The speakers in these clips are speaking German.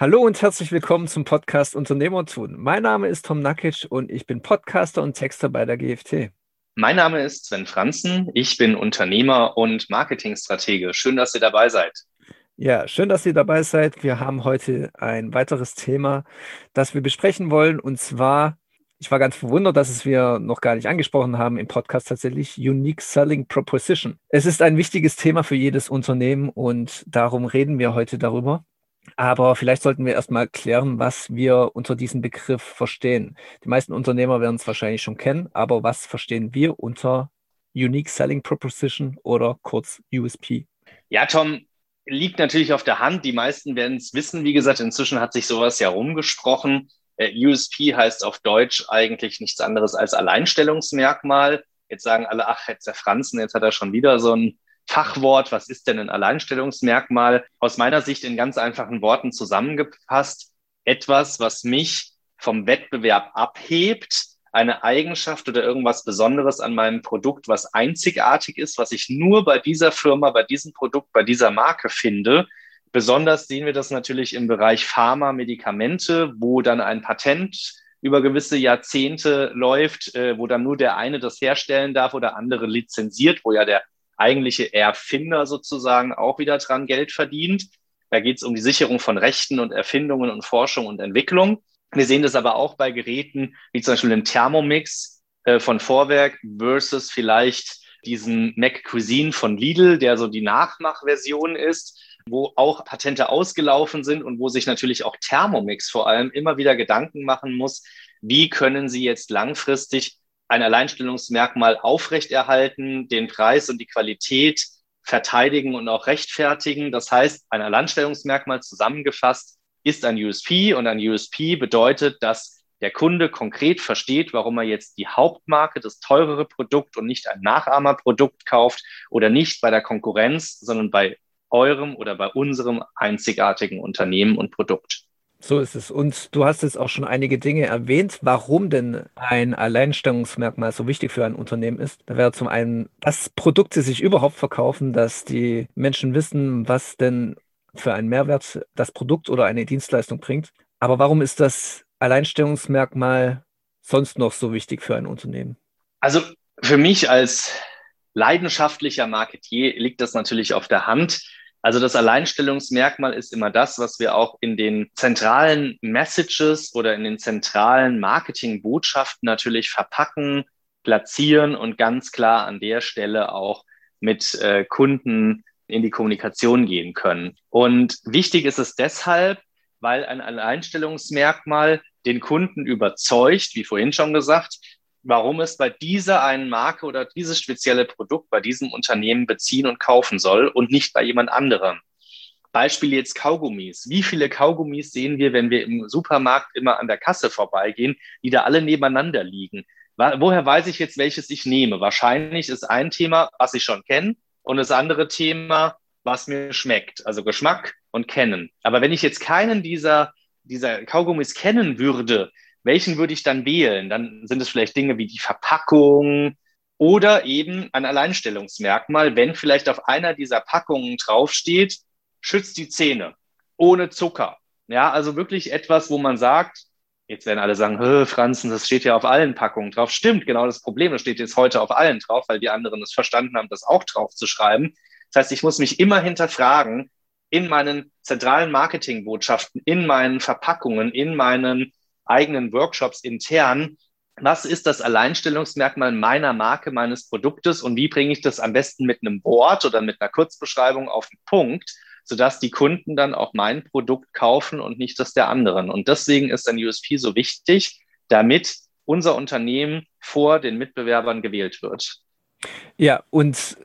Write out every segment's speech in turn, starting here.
Hallo und herzlich willkommen zum Podcast Unternehmertun. Mein Name ist Tom Nakic und ich bin Podcaster und Texter bei der GFT. Mein Name ist Sven Franzen. Ich bin Unternehmer und Marketingstratege. Schön, dass ihr dabei seid. Ja, schön, dass ihr dabei seid. Wir haben heute ein weiteres Thema, das wir besprechen wollen. Und zwar, ich war ganz verwundert, dass es wir noch gar nicht angesprochen haben im Podcast tatsächlich, Unique Selling Proposition. Es ist ein wichtiges Thema für jedes Unternehmen und darum reden wir heute darüber. Aber vielleicht sollten wir erstmal klären, was wir unter diesem Begriff verstehen. Die meisten Unternehmer werden es wahrscheinlich schon kennen, aber was verstehen wir unter Unique Selling Proposition oder kurz USP? Ja, Tom, liegt natürlich auf der Hand. Die meisten werden es wissen. Wie gesagt, inzwischen hat sich sowas ja rumgesprochen. Äh, USP heißt auf Deutsch eigentlich nichts anderes als Alleinstellungsmerkmal. Jetzt sagen alle, ach, jetzt der Franzen, jetzt hat er schon wieder so ein Fachwort, was ist denn ein Alleinstellungsmerkmal? Aus meiner Sicht in ganz einfachen Worten zusammengefasst, etwas, was mich vom Wettbewerb abhebt, eine Eigenschaft oder irgendwas Besonderes an meinem Produkt, was einzigartig ist, was ich nur bei dieser Firma, bei diesem Produkt, bei dieser Marke finde. Besonders sehen wir das natürlich im Bereich Pharma, Medikamente, wo dann ein Patent über gewisse Jahrzehnte läuft, äh, wo dann nur der eine das herstellen darf oder andere lizenziert, wo ja der eigentliche Erfinder sozusagen auch wieder dran Geld verdient. Da geht es um die Sicherung von Rechten und Erfindungen und Forschung und Entwicklung. Wir sehen das aber auch bei Geräten wie zum Beispiel dem Thermomix äh, von Vorwerk versus vielleicht diesen Mac Cuisine von Lidl, der so die Nachmachversion ist, wo auch Patente ausgelaufen sind und wo sich natürlich auch Thermomix vor allem immer wieder Gedanken machen muss, wie können sie jetzt langfristig ein Alleinstellungsmerkmal aufrechterhalten, den Preis und die Qualität verteidigen und auch rechtfertigen. Das heißt, ein Alleinstellungsmerkmal zusammengefasst ist ein USP und ein USP bedeutet, dass der Kunde konkret versteht, warum er jetzt die Hauptmarke, das teurere Produkt und nicht ein Nachahmerprodukt kauft oder nicht bei der Konkurrenz, sondern bei eurem oder bei unserem einzigartigen Unternehmen und Produkt. So ist es. Und du hast jetzt auch schon einige Dinge erwähnt, warum denn ein Alleinstellungsmerkmal so wichtig für ein Unternehmen ist. Da wäre zum einen, dass Produkte sich überhaupt verkaufen, dass die Menschen wissen, was denn für einen Mehrwert das Produkt oder eine Dienstleistung bringt. Aber warum ist das Alleinstellungsmerkmal sonst noch so wichtig für ein Unternehmen? Also für mich als leidenschaftlicher Marketier liegt das natürlich auf der Hand also das Alleinstellungsmerkmal ist immer das, was wir auch in den zentralen Messages oder in den zentralen Marketingbotschaften natürlich verpacken, platzieren und ganz klar an der Stelle auch mit äh, Kunden in die Kommunikation gehen können. Und wichtig ist es deshalb, weil ein Alleinstellungsmerkmal den Kunden überzeugt, wie vorhin schon gesagt, warum es bei dieser einen Marke oder dieses spezielle Produkt bei diesem Unternehmen beziehen und kaufen soll und nicht bei jemand anderem. Beispiel jetzt Kaugummis. Wie viele Kaugummis sehen wir, wenn wir im Supermarkt immer an der Kasse vorbeigehen, die da alle nebeneinander liegen? Woher weiß ich jetzt, welches ich nehme? Wahrscheinlich ist ein Thema, was ich schon kenne, und das andere Thema, was mir schmeckt. Also Geschmack und Kennen. Aber wenn ich jetzt keinen dieser, dieser Kaugummis kennen würde, welchen würde ich dann wählen? Dann sind es vielleicht Dinge wie die Verpackung oder eben ein Alleinstellungsmerkmal, wenn vielleicht auf einer dieser Packungen draufsteht, schützt die Zähne ohne Zucker. Ja, also wirklich etwas, wo man sagt, jetzt werden alle sagen, Franzen, das steht ja auf allen Packungen drauf. Stimmt, genau das Problem, das steht jetzt heute auf allen drauf, weil die anderen es verstanden haben, das auch drauf zu schreiben. Das heißt, ich muss mich immer hinterfragen, in meinen zentralen Marketingbotschaften, in meinen Verpackungen, in meinen eigenen Workshops intern, was ist das Alleinstellungsmerkmal meiner Marke, meines Produktes und wie bringe ich das am besten mit einem Board oder mit einer Kurzbeschreibung auf den Punkt, sodass die Kunden dann auch mein Produkt kaufen und nicht das der anderen. Und deswegen ist ein USP so wichtig, damit unser Unternehmen vor den Mitbewerbern gewählt wird. Ja, und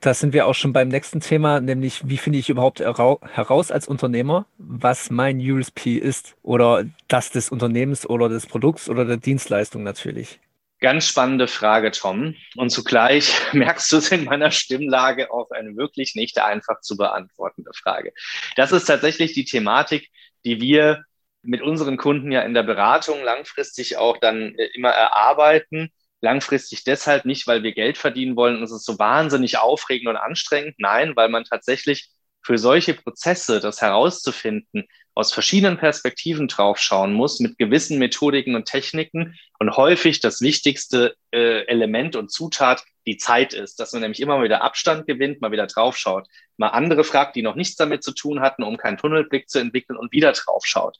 da sind wir auch schon beim nächsten Thema, nämlich wie finde ich überhaupt heraus als Unternehmer, was mein USP ist oder das des Unternehmens oder des Produkts oder der Dienstleistung natürlich. Ganz spannende Frage, Tom. Und zugleich merkst du es in meiner Stimmlage auch eine wirklich nicht einfach zu beantwortende Frage. Das ist tatsächlich die Thematik, die wir mit unseren Kunden ja in der Beratung langfristig auch dann äh, immer erarbeiten Langfristig deshalb nicht, weil wir Geld verdienen wollen und es ist so wahnsinnig aufregend und anstrengend. Nein, weil man tatsächlich für solche Prozesse, das herauszufinden, aus verschiedenen Perspektiven draufschauen muss, mit gewissen Methodiken und Techniken und häufig das wichtigste äh, Element und Zutat die Zeit ist, dass man nämlich immer wieder Abstand gewinnt, mal wieder draufschaut, mal andere fragt, die noch nichts damit zu tun hatten, um keinen Tunnelblick zu entwickeln und wieder draufschaut.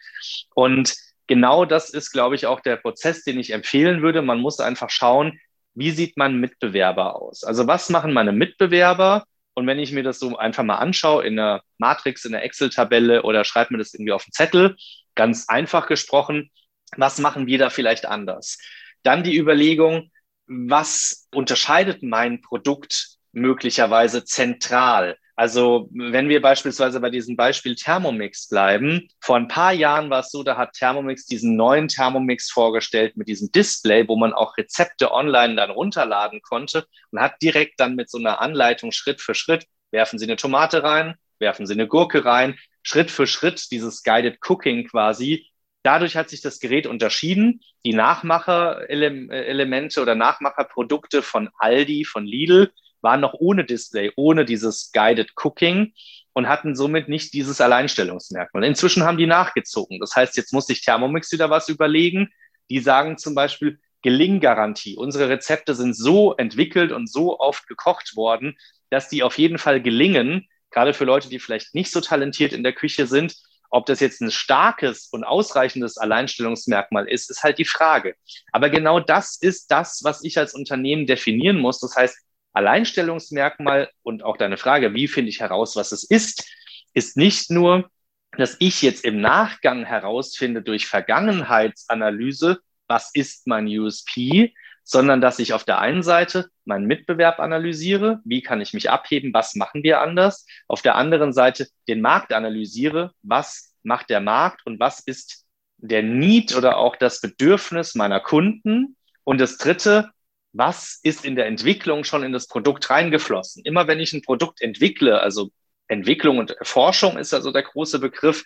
Und genau das ist, glaube ich, auch der Prozess, den ich empfehlen würde. Man muss einfach schauen, wie sieht mein Mitbewerber aus? Also was machen meine Mitbewerber? Und wenn ich mir das so einfach mal anschaue in einer Matrix, in einer Excel-Tabelle oder schreibe mir das irgendwie auf einen Zettel, ganz einfach gesprochen, was machen wir da vielleicht anders? Dann die Überlegung, was unterscheidet mein Produkt möglicherweise zentral? Also wenn wir beispielsweise bei diesem Beispiel Thermomix bleiben, vor ein paar Jahren war es so, da hat Thermomix diesen neuen Thermomix vorgestellt mit diesem Display, wo man auch Rezepte online dann runterladen konnte und hat direkt dann mit so einer Anleitung Schritt für Schritt, werfen Sie eine Tomate rein, werfen Sie eine Gurke rein, Schritt für Schritt dieses Guided Cooking quasi. Dadurch hat sich das Gerät unterschieden. Die Nachmacherelemente oder Nachmacherprodukte von Aldi, von Lidl, waren noch ohne Display, ohne dieses Guided Cooking und hatten somit nicht dieses Alleinstellungsmerkmal. Inzwischen haben die nachgezogen. Das heißt, jetzt muss sich Thermomix wieder was überlegen. Die sagen zum Beispiel Gelinggarantie. Unsere Rezepte sind so entwickelt und so oft gekocht worden, dass die auf jeden Fall gelingen, gerade für Leute, die vielleicht nicht so talentiert in der Küche sind. Ob das jetzt ein starkes und ausreichendes Alleinstellungsmerkmal ist, ist halt die Frage. Aber genau das ist das, was ich als Unternehmen definieren muss. Das heißt, Alleinstellungsmerkmal und auch deine Frage, wie finde ich heraus, was es ist, ist nicht nur, dass ich jetzt im Nachgang herausfinde durch Vergangenheitsanalyse, was ist mein USP, sondern dass ich auf der einen Seite meinen Mitbewerb analysiere, wie kann ich mich abheben, was machen wir anders, auf der anderen Seite den Markt analysiere, was macht der Markt und was ist der Need oder auch das Bedürfnis meiner Kunden. Und das Dritte, was ist in der Entwicklung schon in das Produkt reingeflossen. Immer wenn ich ein Produkt entwickle, also Entwicklung und Forschung ist also der große Begriff,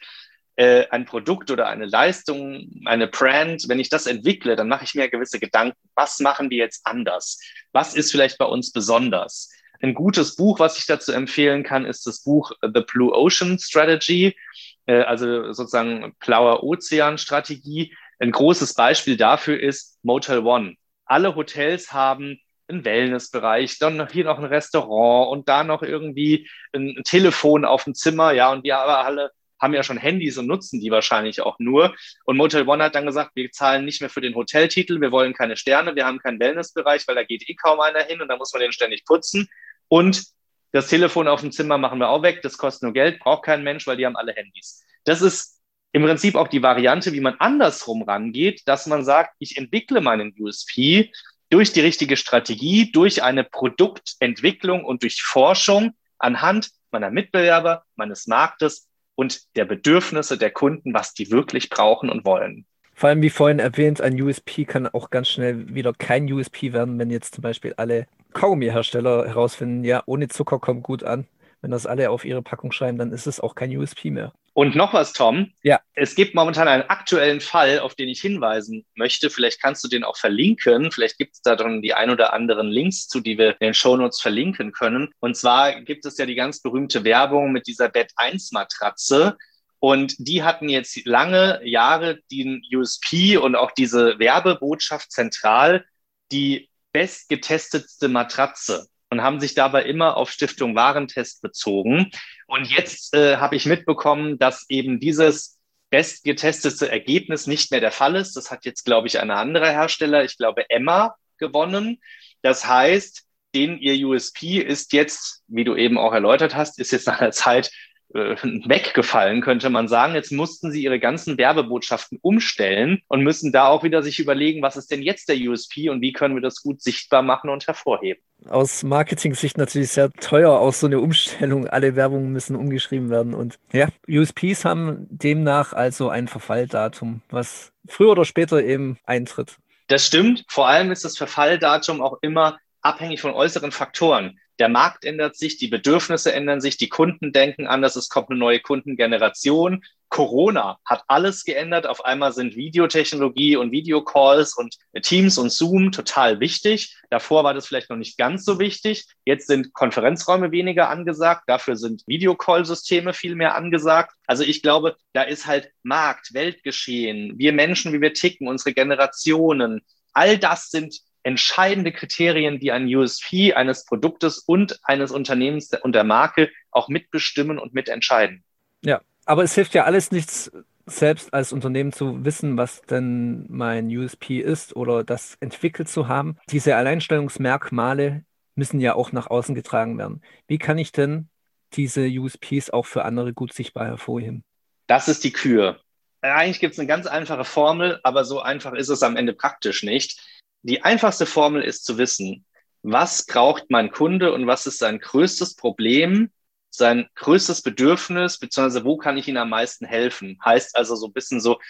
äh, ein Produkt oder eine Leistung, eine Brand, wenn ich das entwickle, dann mache ich mir gewisse Gedanken. Was machen wir jetzt anders? Was ist vielleicht bei uns besonders? Ein gutes Buch, was ich dazu empfehlen kann, ist das Buch The Blue Ocean Strategy, äh, also sozusagen blauer Ozean Strategie. Ein großes Beispiel dafür ist Motel One alle Hotels haben einen Wellnessbereich, dann hier noch ein Restaurant und da noch irgendwie ein Telefon auf dem Zimmer, ja, und wir aber alle haben ja schon Handys und nutzen die wahrscheinlich auch nur. Und Motel One hat dann gesagt, wir zahlen nicht mehr für den Hoteltitel, wir wollen keine Sterne, wir haben keinen Wellnessbereich, weil da geht eh kaum einer hin und da muss man den ständig putzen. Und das Telefon auf dem Zimmer machen wir auch weg, das kostet nur Geld, braucht kein Mensch, weil die haben alle Handys. Das ist im Prinzip auch die Variante, wie man andersrum rangeht, dass man sagt, ich entwickle meinen USP durch die richtige Strategie, durch eine Produktentwicklung und durch Forschung anhand meiner Mitbewerber, meines Marktes und der Bedürfnisse der Kunden, was die wirklich brauchen und wollen. Vor allem, wie vorhin erwähnt, ein USP kann auch ganz schnell wieder kein USP werden, wenn jetzt zum Beispiel alle Kaugummi-Hersteller herausfinden, ja, ohne Zucker kommt gut an. Wenn das alle auf ihre Packung schreiben, dann ist es auch kein USP mehr. Und noch was, Tom. Ja. Es gibt momentan einen aktuellen Fall, auf den ich hinweisen möchte. Vielleicht kannst du den auch verlinken. Vielleicht gibt es da dann die ein oder anderen Links zu, die wir in den Shownotes verlinken können. Und zwar gibt es ja die ganz berühmte Werbung mit dieser Bett 1 Matratze. Und die hatten jetzt lange Jahre den USP und auch diese Werbebotschaft zentral, die bestgetestetste Matratze und haben sich dabei immer auf Stiftung Warentest bezogen. Und jetzt äh, habe ich mitbekommen, dass eben dieses bestgetestete Ergebnis nicht mehr der Fall ist. Das hat jetzt, glaube ich, ein anderer Hersteller, ich glaube Emma, gewonnen. Das heißt, den ihr USP ist jetzt, wie du eben auch erläutert hast, ist jetzt nach einer Zeit weggefallen, könnte man sagen. Jetzt mussten sie ihre ganzen Werbebotschaften umstellen und müssen da auch wieder sich überlegen, was ist denn jetzt der USP und wie können wir das gut sichtbar machen und hervorheben. Aus Marketing-Sicht natürlich sehr teuer, auch so eine Umstellung. Alle Werbungen müssen umgeschrieben werden. Und ja, USPs haben demnach also ein Verfalldatum, was früher oder später eben eintritt. Das stimmt. Vor allem ist das Verfalldatum auch immer abhängig von äußeren Faktoren. Der Markt ändert sich, die Bedürfnisse ändern sich, die Kunden denken anders, es kommt eine neue Kundengeneration. Corona hat alles geändert. Auf einmal sind Videotechnologie und Videocalls und Teams und Zoom total wichtig. Davor war das vielleicht noch nicht ganz so wichtig. Jetzt sind Konferenzräume weniger angesagt. Dafür sind Videocall-Systeme viel mehr angesagt. Also ich glaube, da ist halt Markt, Weltgeschehen, wir Menschen, wie wir ticken, unsere Generationen. All das sind entscheidende Kriterien, die ein USP eines Produktes und eines Unternehmens und der Marke auch mitbestimmen und mitentscheiden. Ja, aber es hilft ja alles nichts, selbst als Unternehmen zu wissen, was denn mein USP ist oder das entwickelt zu haben. Diese Alleinstellungsmerkmale müssen ja auch nach außen getragen werden. Wie kann ich denn diese USPs auch für andere gut sichtbar hervorheben? Das ist die Kür. Eigentlich gibt es eine ganz einfache Formel, aber so einfach ist es am Ende praktisch nicht die einfachste Formel ist zu wissen, was braucht mein Kunde und was ist sein größtes Problem, sein größtes Bedürfnis, beziehungsweise wo kann ich ihm am meisten helfen? Heißt also so ein bisschen so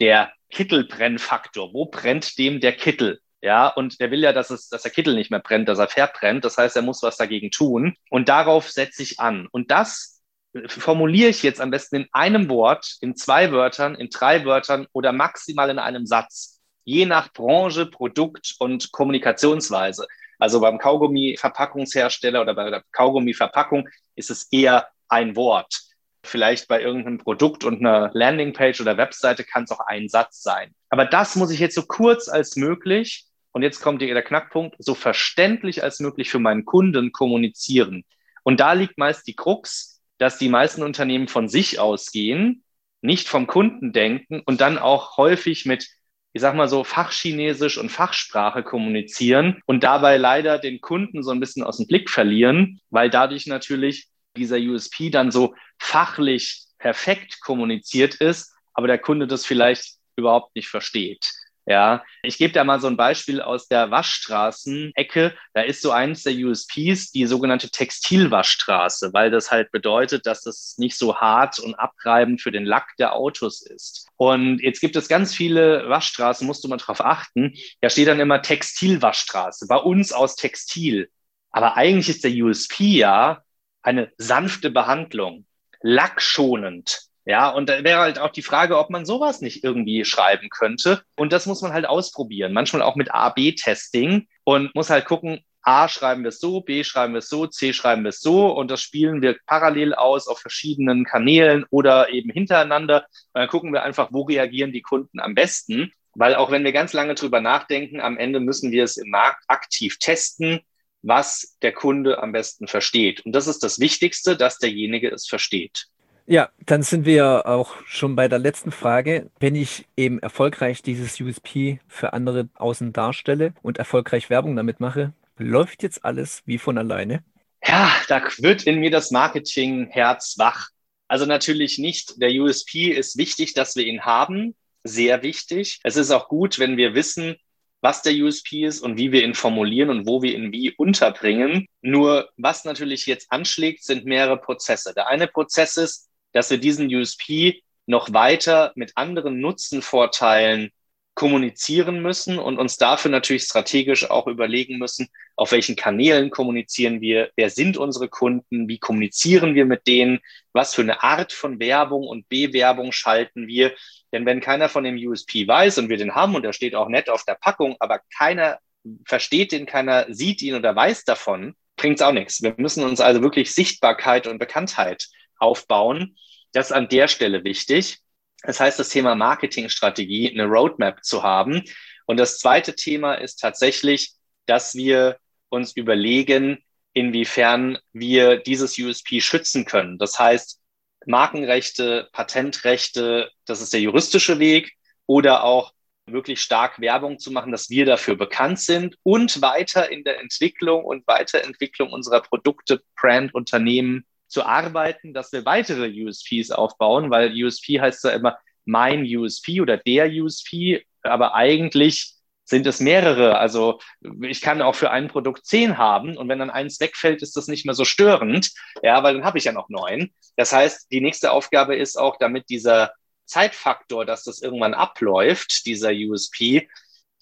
der Kittelbrennfaktor. Wo brennt dem der Kittel? Ja, und der will ja, dass es, dass der Kittel nicht mehr brennt, dass er verbrennt. Das heißt, er muss was dagegen tun. Und darauf setze ich an. Und das formuliere ich jetzt am besten in einem Wort, in zwei Wörtern, in drei Wörtern oder maximal in einem Satz je nach Branche, Produkt und Kommunikationsweise. Also beim Kaugummi-Verpackungshersteller oder bei der Kaugummi-Verpackung ist es eher ein Wort. Vielleicht bei irgendeinem Produkt und einer Landingpage oder Webseite kann es auch ein Satz sein. Aber das muss ich jetzt so kurz als möglich, und jetzt kommt der Knackpunkt, so verständlich als möglich für meinen Kunden kommunizieren. Und da liegt meist die Krux, dass die meisten Unternehmen von sich ausgehen, nicht vom Kunden denken und dann auch häufig mit ich sag mal so, Fachchinesisch und Fachsprache kommunizieren und dabei leider den Kunden so ein bisschen aus dem Blick verlieren, weil dadurch natürlich dieser USP dann so fachlich perfekt kommuniziert ist, aber der Kunde das vielleicht überhaupt nicht versteht. Ja, ich gebe da mal so ein Beispiel aus der Waschstraßenecke. Da ist so eins der USPs die sogenannte Textilwaschstraße, weil das halt bedeutet, dass es nicht so hart und abreibend für den Lack der Autos ist. Und jetzt gibt es ganz viele Waschstraßen, musst du mal drauf achten. Da steht dann immer Textilwaschstraße, bei uns aus Textil. Aber eigentlich ist der USP ja eine sanfte Behandlung, lackschonend, ja, und da wäre halt auch die Frage, ob man sowas nicht irgendwie schreiben könnte. Und das muss man halt ausprobieren. Manchmal auch mit A-B-Testing und muss halt gucken, A schreiben wir es so, B schreiben wir es so, C schreiben wir es so und das spielen wir parallel aus auf verschiedenen Kanälen oder eben hintereinander. Und dann gucken wir einfach, wo reagieren die Kunden am besten. Weil auch wenn wir ganz lange drüber nachdenken, am Ende müssen wir es im Markt aktiv testen, was der Kunde am besten versteht. Und das ist das Wichtigste, dass derjenige es versteht. Ja, dann sind wir auch schon bei der letzten Frage. Wenn ich eben erfolgreich dieses USP für andere außen darstelle und erfolgreich Werbung damit mache, läuft jetzt alles wie von alleine? Ja, da wird in mir das Marketing-Herz wach. Also natürlich nicht. Der USP ist wichtig, dass wir ihn haben. Sehr wichtig. Es ist auch gut, wenn wir wissen, was der USP ist und wie wir ihn formulieren und wo wir ihn wie unterbringen. Nur was natürlich jetzt anschlägt, sind mehrere Prozesse. Der eine Prozess ist, dass wir diesen USP noch weiter mit anderen Nutzenvorteilen kommunizieren müssen und uns dafür natürlich strategisch auch überlegen müssen, auf welchen Kanälen kommunizieren wir, wer sind unsere Kunden, wie kommunizieren wir mit denen, was für eine Art von Werbung und Bewerbung schalten wir. Denn wenn keiner von dem USP weiß und wir den haben und er steht auch nett auf der Packung, aber keiner versteht den, keiner sieht ihn oder weiß davon, bringt es auch nichts. Wir müssen uns also wirklich Sichtbarkeit und Bekanntheit aufbauen. Das ist an der Stelle wichtig. Das heißt, das Thema Marketingstrategie, eine Roadmap zu haben. Und das zweite Thema ist tatsächlich, dass wir uns überlegen, inwiefern wir dieses USP schützen können. Das heißt, Markenrechte, Patentrechte, das ist der juristische Weg oder auch wirklich stark Werbung zu machen, dass wir dafür bekannt sind und weiter in der Entwicklung und Weiterentwicklung unserer Produkte, Brand, Unternehmen zu arbeiten, dass wir weitere USPs aufbauen, weil USP heißt ja immer mein USP oder der USP, aber eigentlich sind es mehrere. Also ich kann auch für ein Produkt zehn haben und wenn dann eins wegfällt, ist das nicht mehr so störend, ja, weil dann habe ich ja noch neun. Das heißt, die nächste Aufgabe ist auch, damit dieser Zeitfaktor, dass das irgendwann abläuft, dieser USP,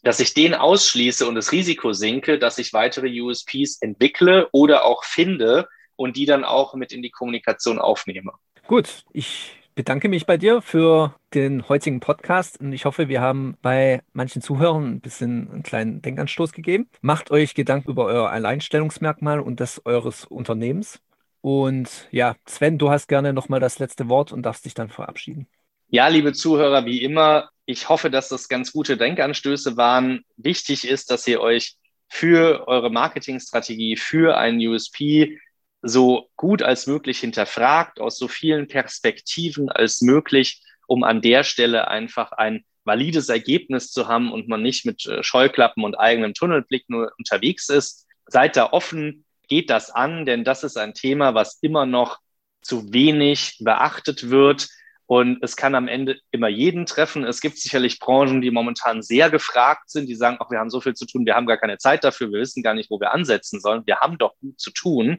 dass ich den ausschließe und das Risiko sinke, dass ich weitere USPs entwickle oder auch finde und die dann auch mit in die Kommunikation aufnehme. Gut, ich bedanke mich bei dir für den heutigen Podcast und ich hoffe, wir haben bei manchen Zuhörern ein bisschen einen kleinen Denkanstoß gegeben. Macht euch Gedanken über euer Alleinstellungsmerkmal und das eures Unternehmens. Und ja, Sven, du hast gerne nochmal das letzte Wort und darfst dich dann verabschieden. Ja, liebe Zuhörer, wie immer, ich hoffe, dass das ganz gute Denkanstöße waren. Wichtig ist, dass ihr euch für eure Marketingstrategie, für einen USP so gut als möglich hinterfragt, aus so vielen Perspektiven als möglich, um an der Stelle einfach ein valides Ergebnis zu haben und man nicht mit äh, Scheuklappen und eigenem Tunnelblick nur unterwegs ist. Seid da offen, geht das an, denn das ist ein Thema, was immer noch zu wenig beachtet wird. Und es kann am Ende immer jeden treffen. Es gibt sicherlich Branchen, die momentan sehr gefragt sind, die sagen, ach, wir haben so viel zu tun, wir haben gar keine Zeit dafür, wir wissen gar nicht, wo wir ansetzen sollen. Wir haben doch gut zu tun.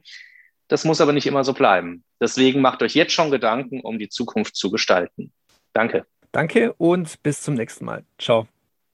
Das muss aber nicht immer so bleiben. Deswegen macht euch jetzt schon Gedanken, um die Zukunft zu gestalten. Danke. Danke und bis zum nächsten Mal. Ciao.